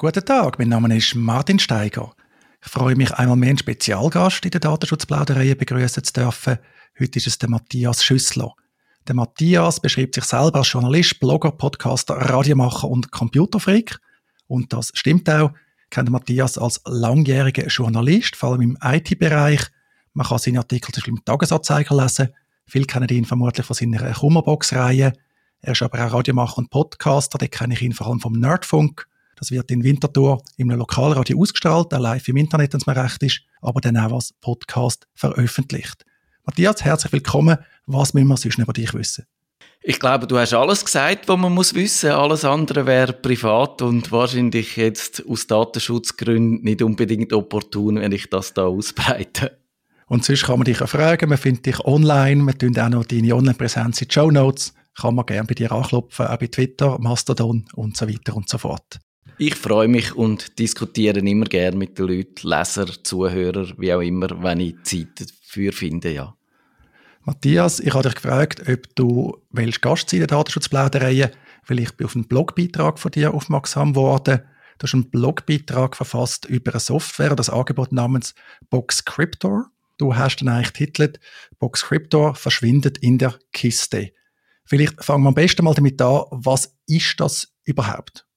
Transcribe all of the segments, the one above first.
Guten Tag, mein Name ist Martin Steiger. Ich freue mich, einmal mehr einen Spezialgast in der Datenschutzplauderei begrüßen zu dürfen. Heute ist es der Matthias Schüssler. Der Matthias beschreibt sich selber als Journalist, Blogger, Podcaster, Radiomacher und Computerfreak. Und das stimmt auch. Ich kenne Matthias als langjähriger Journalist, vor allem im IT-Bereich. Man kann seine Artikel zum Beispiel im Tagesanzeiger lesen. Viele kennen ihn vermutlich von seiner Kummerbox-Reihe. Er ist aber auch Radiomacher und Podcaster. Den kenne ich ihn vor allem vom Nerdfunk. Das wird in Winterthur im Lokalradio ausgestrahlt, auch live im Internet, wenn es mir recht ist, aber dann auch als Podcast veröffentlicht. Matthias, herzlich willkommen. Was müssen wir sonst über dich wissen? Ich glaube, du hast alles gesagt, was man muss wissen. Alles andere wäre privat und wahrscheinlich jetzt aus Datenschutzgründen nicht unbedingt opportun, wenn ich das da ausbreite. Und sonst kann man dich auch fragen, man findet dich online, wir tun auch noch deine Online-Präsenz in die Show Notes, kann man gerne bei dir anklopfen, auch bei Twitter, Mastodon und so weiter und so fort. Ich freue mich und diskutiere immer gerne mit den Leuten, Leser, Zuhörer, wie auch immer, wenn ich Zeit dafür finde, ja. Matthias, ich habe dich gefragt, ob du willst Gast sein in der Datenschutzplauderei, weil ich bin auf einen Blogbeitrag von dir aufmerksam geworden. Du hast einen Blogbeitrag verfasst über eine Software, das Angebot namens Boxcryptor. Du hast dann eigentlich titelt Boxcryptor verschwindet in der Kiste. Vielleicht fangen wir am besten mal damit an, was ist das überhaupt?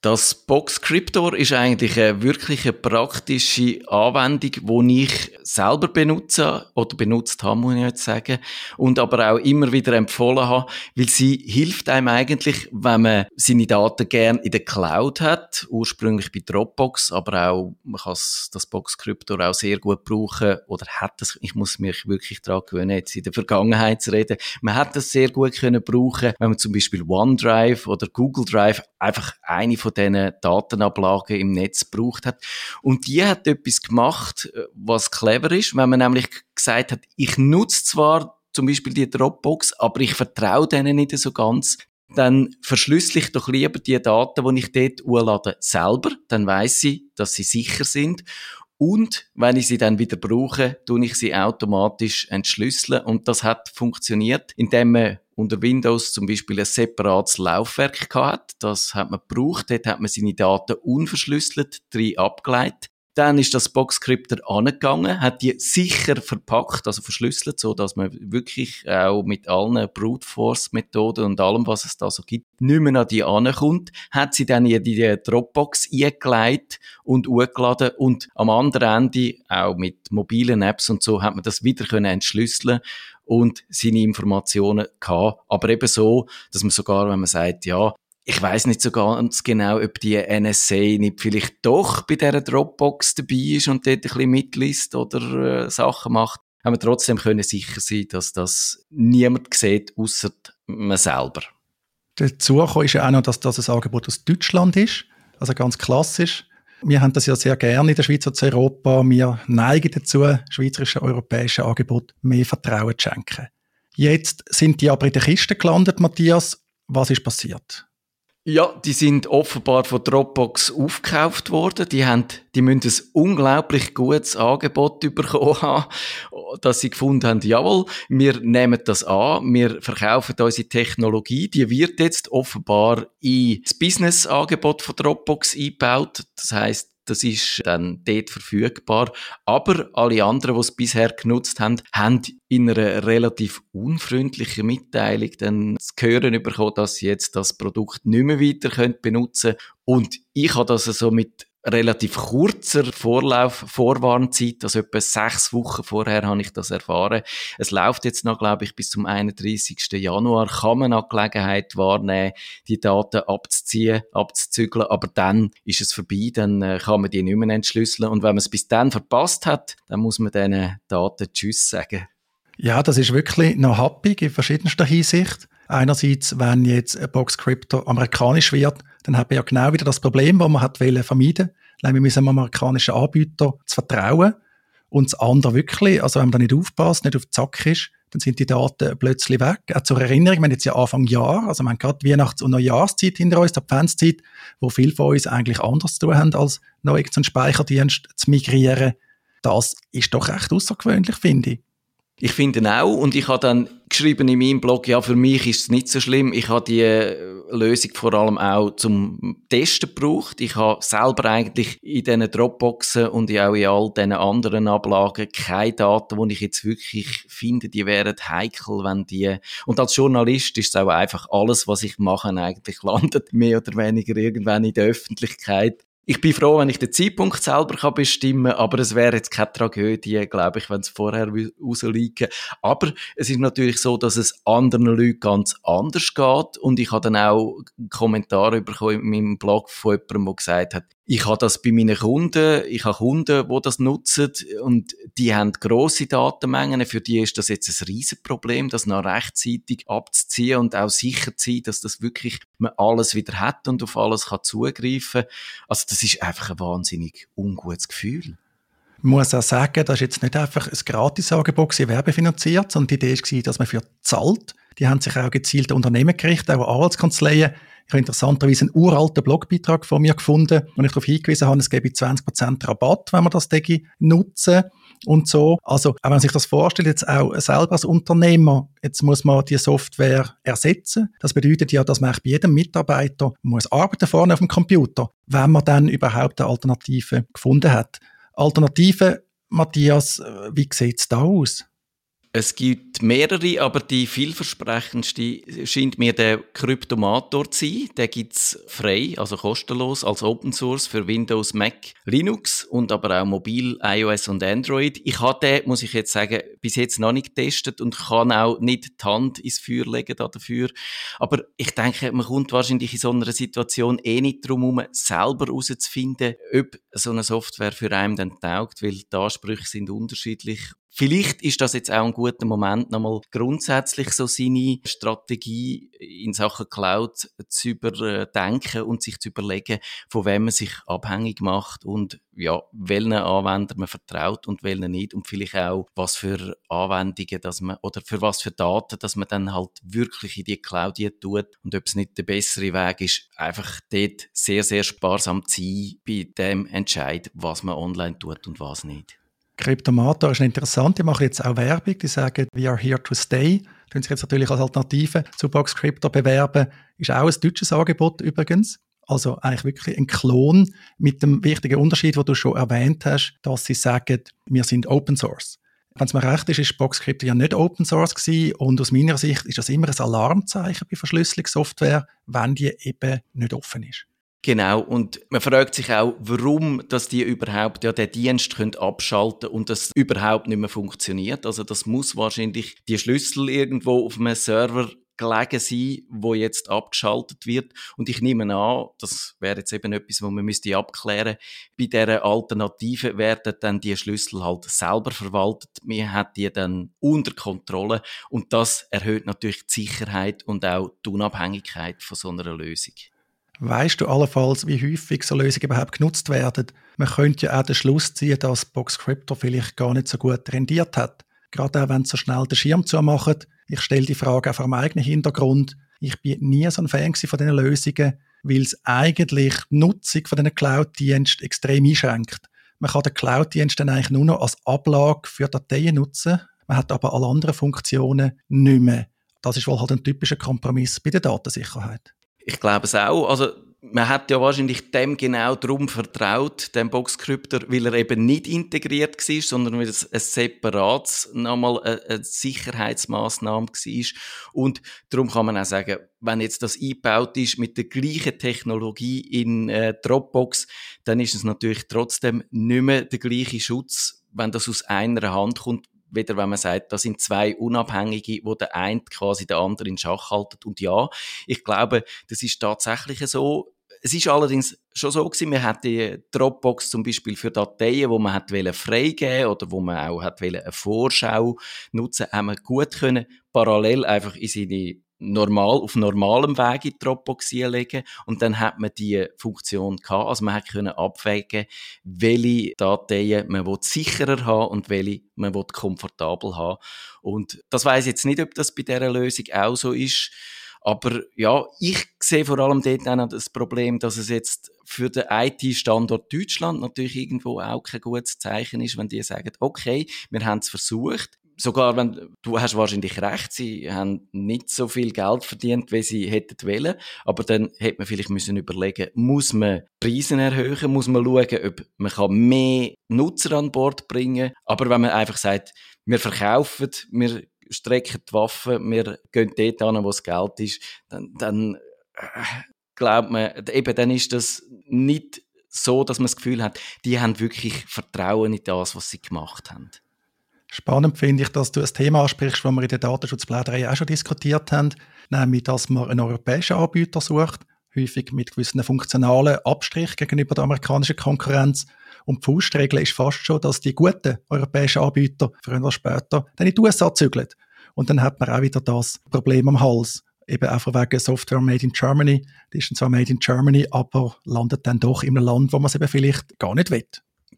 Das Box Cryptor ist eigentlich eine wirkliche praktische Anwendung, die ich selber benutze oder benutzt habe, muss ich jetzt sagen, und aber auch immer wieder empfohlen habe, weil sie hilft einem eigentlich, wenn man seine Daten gern in der Cloud hat, ursprünglich bei Dropbox, aber auch man kann das Box Cryptor auch sehr gut brauchen oder hat das, ich muss mich wirklich daran gewöhnen, jetzt in der Vergangenheit zu reden, man hat das sehr gut können brauchen, wenn man zum Beispiel OneDrive oder Google Drive einfach eine von diesen Datenablagen im Netz gebraucht hat. Und die hat etwas gemacht, äh, was clever ist, wenn man nämlich gesagt hat, ich nutze zwar zum Beispiel die Dropbox, aber ich vertraue denen nicht so ganz. Dann verschlüssel ich doch lieber die Daten, die ich dort hochlade, selber. Dann weiß ich, dass sie sicher sind. Und wenn ich sie dann wieder brauche, tue ich sie automatisch entschlüsseln. Und das hat funktioniert, indem man unter Windows zum Beispiel ein separates Laufwerk gehabt. Das hat man gebraucht. Dort hat man seine Daten unverschlüsselt drin abgeleitet. Dann ist das Boxscripter angegangen, hat die sicher verpackt, also verschlüsselt, so dass man wirklich auch mit allen Brute Force Methoden und allem, was es da so gibt, nicht mehr an die ankommt, hat sie dann in die Dropbox eingeleitet und hochgeladen und am anderen Ende, auch mit mobilen Apps und so, hat man das wieder können entschlüsseln und seine Informationen gehabt. Aber eben so, dass man sogar, wenn man sagt, ja, ich weiß nicht so ganz genau, ob die NSA nicht vielleicht doch bei dieser Dropbox dabei ist und dort ein bisschen mitliest oder äh, Sachen macht, haben wir trotzdem können sicher sein, dass das niemand sieht, außer man selber. Dazu ist ja auch noch, dass das ein Angebot aus Deutschland ist, also ganz klassisch. Wir haben das ja sehr gerne in der Schweiz und in Europa. Wir neigen dazu, schweizerischen europäischen Angebot mehr Vertrauen zu schenken. Jetzt sind die aber in der Kiste gelandet, Matthias. Was ist passiert? Ja, die sind offenbar von Dropbox aufgekauft worden. Die haben, die müssen ein unglaublich gutes Angebot bekommen haben, dass sie gefunden haben, jawohl, wir nehmen das an, wir verkaufen unsere Technologie. Die wird jetzt offenbar in das Business-Angebot von Dropbox eingebaut. Das heißt, das ist dann dort verfügbar. Aber alle anderen, die es bisher genutzt haben, haben in einer relativ unfreundlichen Mitteilung dann zu hören bekommen, dass sie jetzt das Produkt nicht mehr weiter benutzen können. Und ich habe das so mit relativ kurzer Vorlauf, Vorwarnzeit, also etwa sechs Wochen vorher habe ich das erfahren. Es läuft jetzt noch, glaube ich, bis zum 31. Januar, kann man noch Gelegenheit wahrnehmen, die Daten abzuziehen, abzuzügeln, aber dann ist es vorbei, dann äh, kann man die nicht mehr entschlüsseln und wenn man es bis dann verpasst hat, dann muss man diesen Daten Tschüss sagen. Ja, das ist wirklich noch happig in verschiedenster Hinsicht. Einerseits, wenn jetzt Box Crypto amerikanisch wird, dann hat man ja genau wieder das Problem, das man hat vermeiden Wir müssen einem amerikanischen Anbieter zu vertrauen. Und das andere wirklich, also wenn man da nicht aufpasst, nicht auf den Zack ist, dann sind die Daten plötzlich weg. Auch zur Erinnerung, wir haben jetzt ja Anfang Jahr, also wir haben gerade Weihnachts- und Neujahrszeit hinter uns, die Adventszeit, wo viele von uns eigentlich anders zu tun haben, als noch irgendeinen Speicherdienst zu migrieren. Das ist doch recht außergewöhnlich, finde ich. Ich finde auch, und ich habe dann geschrieben in meinem Blog, ja, für mich ist es nicht so schlimm. Ich habe die äh, Lösung vor allem auch zum Testen gebraucht. Ich habe selber eigentlich in diesen Dropboxen und auch in all diesen anderen Ablagen keine Daten, wo ich jetzt wirklich finde, die wären heikel, wenn die, und als Journalist ist es auch einfach alles, was ich mache, eigentlich landet mehr oder weniger irgendwann in der Öffentlichkeit. Ich bin froh, wenn ich den Zeitpunkt selber kann bestimmen kann, aber es wäre jetzt keine Tragödie, glaube ich, wenn es vorher rausliegen. Aber es ist natürlich so, dass es anderen Leuten ganz anders geht und ich habe dann auch Kommentare bekommen in meinem Blog von jemandem, der gesagt hat, ich habe das bei meinen Kunden, ich habe Kunden, die das nutzen und die haben grosse Datenmengen. Für die ist das jetzt ein Riesenproblem, das noch rechtzeitig abzuziehen und auch sicher zu sein, dass das wirklich man alles wieder hat und auf alles kann zugreifen. Also das ist einfach ein wahnsinnig ungutes Gefühl. Ich muss auch sagen, das ist jetzt nicht einfach ein Gratisangebot, werbefinanziert, sondern die Idee war, dass man für zahlt. Die haben sich auch gezielt Unternehmen gerichtet, auch Anwaltskanzleien, ich habe interessanterweise einen uralten Blogbeitrag von mir gefunden, wo ich darauf hingewiesen habe, es gebe 20% Rabatt, wenn man das Digi nutzen und so. Also, auch wenn man sich das vorstellt, jetzt auch selber als Unternehmer, jetzt muss man die Software ersetzen. Das bedeutet ja, dass man bei jedem Mitarbeiter muss arbeiten vorne auf dem Computer, wenn man dann überhaupt eine Alternative gefunden hat. Alternative, Matthias, wie sieht es da aus? Es gibt mehrere, aber die vielversprechendste scheint mir der Kryptomator zu sein. Der gibt's frei, also kostenlos, als Open Source für Windows, Mac, Linux und aber auch mobil, iOS und Android. Ich habe den, muss ich jetzt sagen, bis jetzt noch nicht getestet und kann auch nicht die Hand ins Feuer legen dafür. Aber ich denke, man kommt wahrscheinlich in so einer Situation eh nicht drum herum, selber herauszufinden, ob so eine Software für einen dann taugt, weil die Ansprüche sind unterschiedlich Vielleicht ist das jetzt auch ein guter Moment, nochmal grundsätzlich so seine Strategie in Sachen Cloud zu überdenken und sich zu überlegen, von wem man sich abhängig macht und ja, welchen Anwender man vertraut und welchen nicht und vielleicht auch, was für Anwendungen, dass man, oder für was für Daten, dass man dann halt wirklich in die Cloud tut und ob es nicht der bessere Weg ist, einfach dort sehr, sehr sparsam zu sein bei dem Entscheid, was man online tut und was nicht. Kryptomator ist interessant, die machen jetzt auch Werbung, die sagen, we are here to stay. Die sich jetzt natürlich als Alternative zu Box Crypto bewerben. Ist auch ein deutsches Angebot übrigens. Also eigentlich wirklich ein Klon mit dem wichtigen Unterschied, den du schon erwähnt hast, dass sie sagen, wir sind Open Source. Wenn es mir recht ist, ist Box Crypto ja nicht Open Source gewesen und aus meiner Sicht ist das immer ein Alarmzeichen bei Verschlüsselungssoftware, wenn die eben nicht offen ist. Genau, und man fragt sich auch, warum dass die überhaupt ja den Dienst können abschalten und das überhaupt nicht mehr funktioniert. Also das muss wahrscheinlich die Schlüssel irgendwo auf einem Server gelegen sein, wo jetzt abgeschaltet wird. Und ich nehme an, das wäre jetzt eben etwas, wo man müsste abklären. Bei dieser Alternative werden dann die Schlüssel halt selber verwaltet. Man hat die dann unter Kontrolle und das erhöht natürlich die Sicherheit und auch die Unabhängigkeit von so einer Lösung. Weißt du allenfalls, wie häufig so Lösungen überhaupt genutzt werden? Man könnte ja auch den Schluss ziehen, dass Boxcryptor vielleicht gar nicht so gut rendiert hat. Gerade auch wenn sie so schnell den Schirm zumachen. Ich stelle die Frage auch vor meinem eigenen Hintergrund. Ich bin nie so ein Fan von diesen Lösungen, weil es eigentlich die Nutzung von diesen Cloud-Diensten extrem einschränkt. Man kann den Cloud-Dienst dann eigentlich nur noch als Ablage für Dateien nutzen. Man hat aber alle anderen Funktionen nicht mehr. Das ist wohl halt ein typischer Kompromiss bei der Datensicherheit. Ich glaube es auch. Also, man hat ja wahrscheinlich dem genau darum vertraut, dem Boxcryptor, weil er eben nicht integriert war, sondern weil es ein separates, nochmal eine, eine Sicherheitsmaßnahme war. Und darum kann man auch sagen, wenn jetzt das eingebaut ist mit der gleichen Technologie in äh, Dropbox, dann ist es natürlich trotzdem nicht mehr der gleiche Schutz, wenn das aus einer Hand kommt, wieder wenn man sagt, das sind zwei Unabhängige, wo der eine quasi den anderen in Schach haltet. Und ja, ich glaube, das ist tatsächlich so. Es ist allerdings schon so gewesen, man hat die Dropbox zum Beispiel für Dateien, wo man hat freigeben oder wo man auch hat eine Vorschau nutzen, haben wir gut können parallel einfach in seine normal, auf normalem Weg in die Dropbox legen und dann hat man die Funktion gehabt. Also man können abwägen, welche Dateien man sicherer haben und welche man komfortabel haben. Und das weiß jetzt nicht, ob das bei dieser Lösung auch so ist. Aber ja, ich sehe vor allem dort auch das Problem, dass es jetzt für den IT-Standort Deutschland natürlich irgendwo auch kein gutes Zeichen ist, wenn die sagen, okay, wir haben es versucht, sogar wenn, du hast wahrscheinlich recht, sie haben nicht so viel Geld verdient, wie sie hätten wollen, aber dann hätte man vielleicht müssen überlegen, muss man Preise erhöhen, muss man schauen, ob man kann mehr Nutzer an Bord bringen, aber wenn man einfach sagt, wir verkaufen, wir strecken die Waffen, wir gehen dort an, wo das Geld ist, dann, dann äh, glaubt man, eben, dann ist das nicht so, dass man das Gefühl hat, die haben wirklich Vertrauen in das, was sie gemacht haben. Spannend finde ich, dass du ein Thema ansprichst, das wir in der Datenschutzpläderei auch schon diskutiert haben, nämlich, dass man einen europäischen Anbieter sucht, häufig mit gewissen funktionalen Abstrich gegenüber der amerikanischen Konkurrenz. Und die Faustregel ist fast schon, dass die guten europäischen Anbieter früher oder später dann in die USA zügeln. Und dann hat man auch wieder das Problem am Hals. Eben einfach wegen Software made in Germany. Die ist zwar made in Germany, aber landet dann doch in einem Land, wo man es eben vielleicht gar nicht will.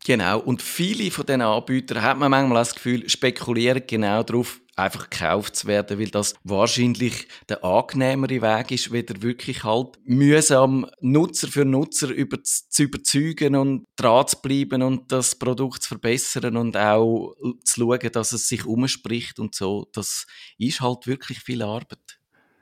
Genau. Und viele von diesen Anbietern hat man manchmal das Gefühl, spekulieren genau darauf, einfach gekauft zu werden, weil das wahrscheinlich der angenehmere Weg ist, wieder wirklich halt mühsam Nutzer für Nutzer über zu überzeugen und dran zu bleiben und das Produkt zu verbessern und auch zu schauen, dass es sich umspricht und so. Das ist halt wirklich viel Arbeit.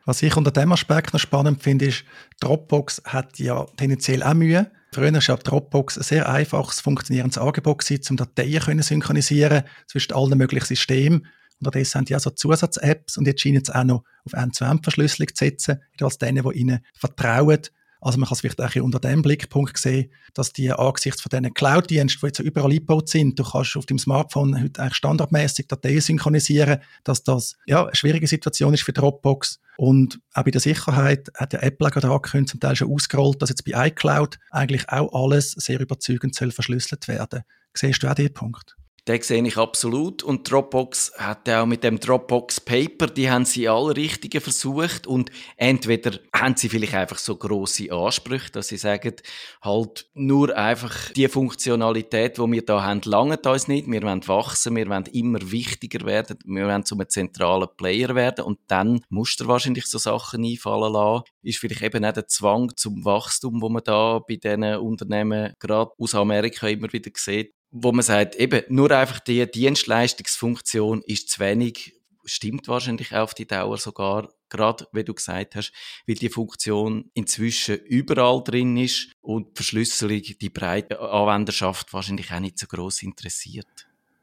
Was ich unter dem Aspekt noch spannend finde, ist, Dropbox hat ja tendenziell auch Mühe. Früher war Dropbox ein sehr einfaches, funktionierendes Angebot, um Dateien zu synchronisieren zwischen allen möglichen Systemen. Unterdessen haben die also Zusatz-Apps und jetzt scheinen sie auch noch auf End-zu-End-Verschlüsselung zu setzen, als denen, die ihnen vertrauen. Also man kann es vielleicht auch unter dem Blickpunkt sehen, dass die angesichts von diesen Cloud-Diensten, die jetzt überall eingebaut sind, du kannst auf dem Smartphone heute eigentlich standardmäßig Dateien synchronisieren, dass das ja, eine schwierige Situation ist für Dropbox. Und auch bei der Sicherheit hat der Apple gerade angekündigt, zum Teil schon ausgerollt, dass jetzt bei iCloud eigentlich auch alles sehr überzeugend soll verschlüsselt werden. Siehst du auch diesen Punkt? Den sehe ich absolut. Und Dropbox hat auch mit dem Dropbox Paper, die haben sie alle Richtigen versucht. Und entweder haben sie vielleicht einfach so große Ansprüche, dass sie sagen, halt nur einfach die Funktionalität, die wir da haben, langt uns nicht. Wir wollen wachsen, wir wollen immer wichtiger werden, wir wollen zu einem zentralen Player werden. Und dann musst du wahrscheinlich so Sachen einfallen lassen. Ist vielleicht eben auch der Zwang zum Wachstum, wo man da bei diesen Unternehmen gerade aus Amerika immer wieder sieht, wo man sagt, eben, nur einfach die Dienstleistungsfunktion ist zu wenig, stimmt wahrscheinlich auf die Dauer sogar, gerade wie du gesagt hast, weil die Funktion inzwischen überall drin ist und die Verschlüsselung die breite Anwenderschaft wahrscheinlich auch nicht so groß interessiert.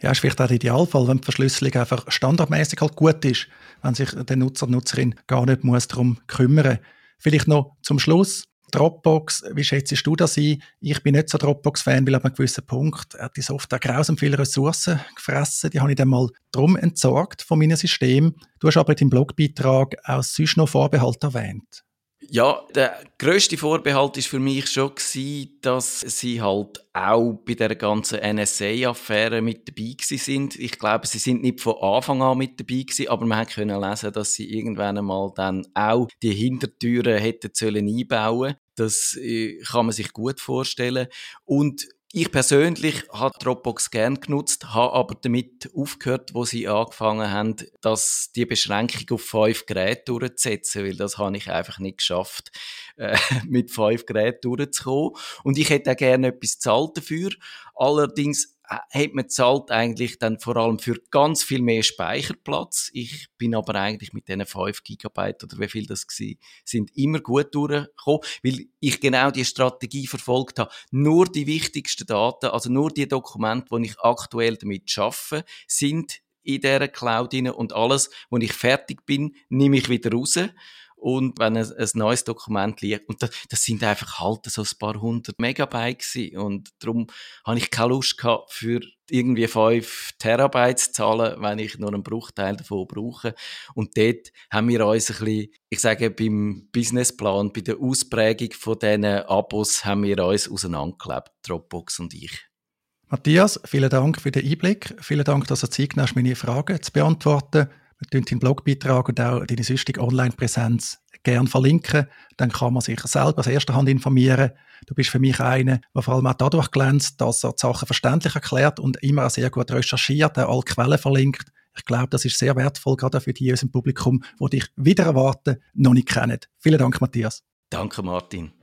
Ja, ist vielleicht auch der Idealfall, wenn die Verschlüsselung einfach standardmäßig halt gut ist, wenn sich der Nutzer, Nutzerin gar nicht muss darum kümmern. Vielleicht noch zum Schluss. Dropbox, wie schätzt du das ein? Ich bin nicht so Dropbox-Fan, weil ab einem gewissen Punkt hat die Software grausam viele Ressourcen gefressen. Die habe ich dann mal drum entsorgt von meinem System. Du hast aber in deinem Blogbeitrag auch sonst noch Vorbehalte erwähnt. Ja, der grösste Vorbehalt ist für mich schon gewesen, dass sie halt auch bei der ganzen NSA-Affäre mit dabei sind. Ich glaube, sie sind nicht von Anfang an mit dabei gewesen, aber man können lesen, dass sie irgendwann einmal dann auch die Hintertüren hätten sollen einbauen. Das äh, kann man sich gut vorstellen. Und ich persönlich habe Dropbox gern genutzt, habe aber damit aufgehört, wo sie angefangen haben, dass die Beschränkung auf fünf Geräte durchzusetzen, weil das habe ich einfach nicht geschafft, äh, mit fünf Geräten durchzukommen. Und ich hätte auch gerne etwas zahlt dafür. Allerdings hat man zahlt eigentlich dann vor allem für ganz viel mehr Speicherplatz. Ich bin aber eigentlich mit diesen 5 Gigabyte oder wie viel das war, sind immer gut durchgekommen, weil ich genau die Strategie verfolgt habe. Nur die wichtigsten Daten, also nur die Dokumente, die ich aktuell damit schaffe, sind in dieser Cloud drin und alles, wo ich fertig bin, nehme ich wieder raus und wenn ein, ein neues Dokument liegt. Und das, das, sind einfach halt so ein paar hundert Megabyte gewesen. Und darum habe ich keine Lust gehabt, für irgendwie fünf Terabyte zu zahlen, wenn ich nur einen Bruchteil davon brauche. Und dort haben wir uns ein bisschen, ich sage, beim Businessplan, bei der Ausprägung von diesen Abos haben wir uns auseinandergelebt, Dropbox und ich. Matthias, vielen Dank für den Einblick. Vielen Dank, dass du Zeit nimmst, meine Fragen zu beantworten. Deinen Blogbeitrag und auch deine sonstige Online-Präsenz gerne verlinken. Dann kann man sich selber aus erster Hand informieren. Du bist für mich einer, der vor allem auch dadurch glänzt, dass er die Sachen verständlich erklärt und immer sehr gut recherchiert, auch alle Quellen verlinkt. Ich glaube, das ist sehr wertvoll, gerade für die in unserem Publikum, die dich wieder erwarten, noch nicht kennen. Vielen Dank, Matthias. Danke, Martin.